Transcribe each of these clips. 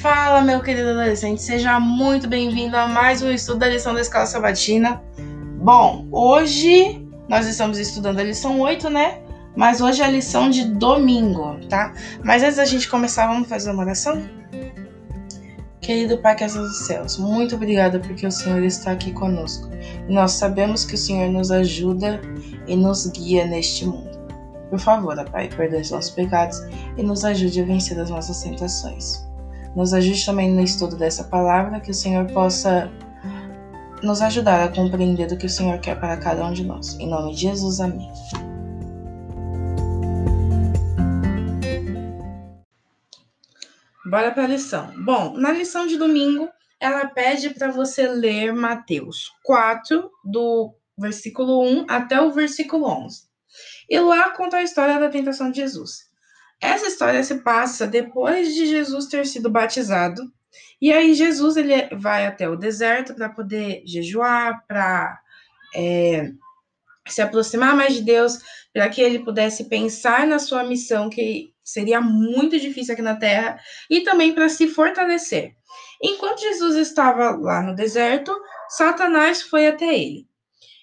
Fala, meu querido adolescente, seja muito bem-vindo a mais um estudo da lição da Escola Sabatina. Bom, hoje nós estamos estudando a lição 8, né? Mas hoje é a lição de domingo, tá? Mas antes da gente começar, vamos fazer uma oração? Querido Pai que és dos céus, muito obrigada porque o Senhor está aqui conosco. Nós sabemos que o Senhor nos ajuda e nos guia neste mundo. Por favor, Pai, perdoe os nossos pecados e nos ajude a vencer as nossas tentações. Nos ajude também no estudo dessa palavra, que o Senhor possa nos ajudar a compreender o que o Senhor quer para cada um de nós. Em nome de Jesus, amém. Bora para a lição. Bom, na lição de domingo, ela pede para você ler Mateus 4, do versículo 1 até o versículo 11. E lá conta a história da tentação de Jesus. Essa história se passa depois de Jesus ter sido batizado. E aí Jesus ele vai até o deserto para poder jejuar, para é, se aproximar mais de Deus, para que ele pudesse pensar na sua missão que seria muito difícil aqui na Terra, e também para se fortalecer. Enquanto Jesus estava lá no deserto, Satanás foi até ele.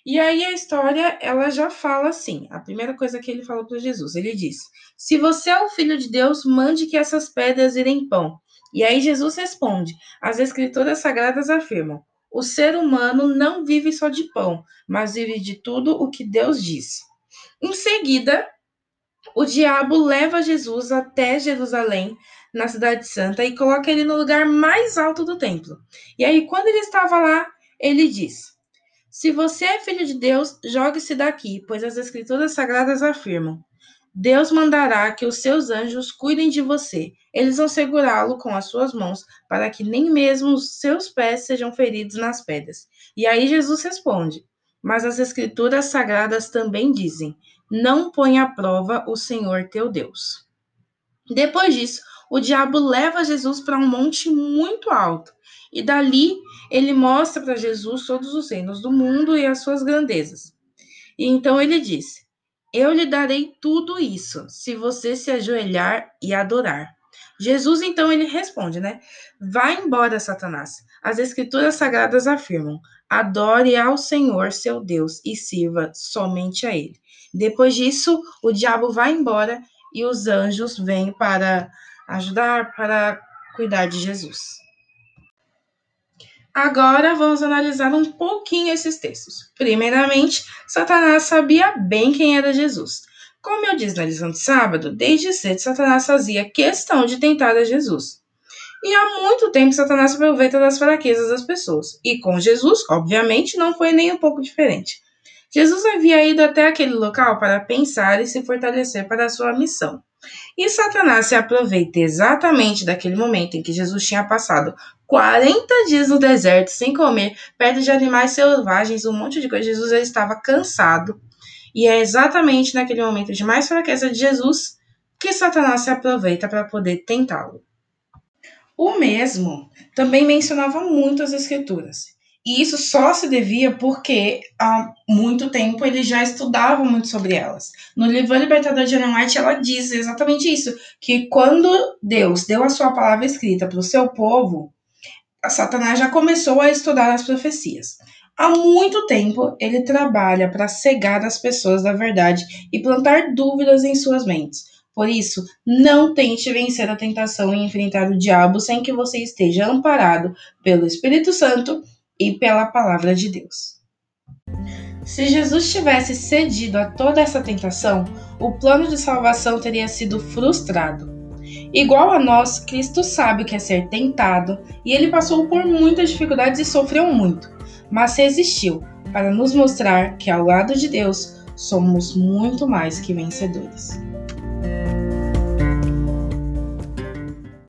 E aí a história, ela já fala assim, a primeira coisa que ele falou para Jesus, ele disse: "Se você é o filho de Deus, mande que essas pedras virem pão". E aí Jesus responde: "As escrituras sagradas afirmam: o ser humano não vive só de pão, mas vive de tudo o que Deus diz". Em seguida, o diabo leva Jesus até Jerusalém, na Cidade Santa, e coloca ele no lugar mais alto do templo. E aí, quando ele estava lá, ele diz: Se você é filho de Deus, jogue-se daqui, pois as Escrituras Sagradas afirmam: Deus mandará que os seus anjos cuidem de você. Eles vão segurá-lo com as suas mãos, para que nem mesmo os seus pés sejam feridos nas pedras. E aí Jesus responde: Mas as Escrituras Sagradas também dizem: não põe à prova o Senhor teu Deus. Depois disso, o diabo leva Jesus para um monte muito alto, e dali ele mostra para Jesus todos os reinos do mundo e as suas grandezas. E então ele disse: Eu lhe darei tudo isso, se você se ajoelhar e adorar. Jesus então ele responde, né? Vá embora, Satanás. As escrituras sagradas afirmam: Adore ao Senhor seu Deus e sirva somente a ele. Depois disso, o diabo vai embora e os anjos vêm para ajudar, para cuidar de Jesus. Agora vamos analisar um pouquinho esses textos. Primeiramente, Satanás sabia bem quem era Jesus. Como eu disse na lição de sábado, desde cedo Satanás fazia questão de tentar a Jesus. E há muito tempo Satanás aproveita das fraquezas das pessoas. E com Jesus, obviamente, não foi nem um pouco diferente. Jesus havia ido até aquele local para pensar e se fortalecer para a sua missão. E Satanás se aproveita exatamente daquele momento em que Jesus tinha passado 40 dias no deserto sem comer, perto de animais selvagens, um monte de coisa. Jesus estava cansado. E é exatamente naquele momento de mais fraqueza de Jesus que Satanás se aproveita para poder tentá-lo. O mesmo também mencionava muito as Escrituras. E isso só se devia porque há muito tempo ele já estudava muito sobre elas. No livro Libertador de Ellen White, ela diz exatamente isso: que quando Deus deu a sua palavra escrita para o seu povo, a Satanás já começou a estudar as profecias. Há muito tempo ele trabalha para cegar as pessoas da verdade e plantar dúvidas em suas mentes. Por isso, não tente vencer a tentação e enfrentar o diabo sem que você esteja amparado pelo Espírito Santo e pela palavra de Deus. Se Jesus tivesse cedido a toda essa tentação, o plano de salvação teria sido frustrado. Igual a nós, Cristo sabe o que é ser tentado e ele passou por muitas dificuldades e sofreu muito, mas resistiu para nos mostrar que ao lado de Deus somos muito mais que vencedores.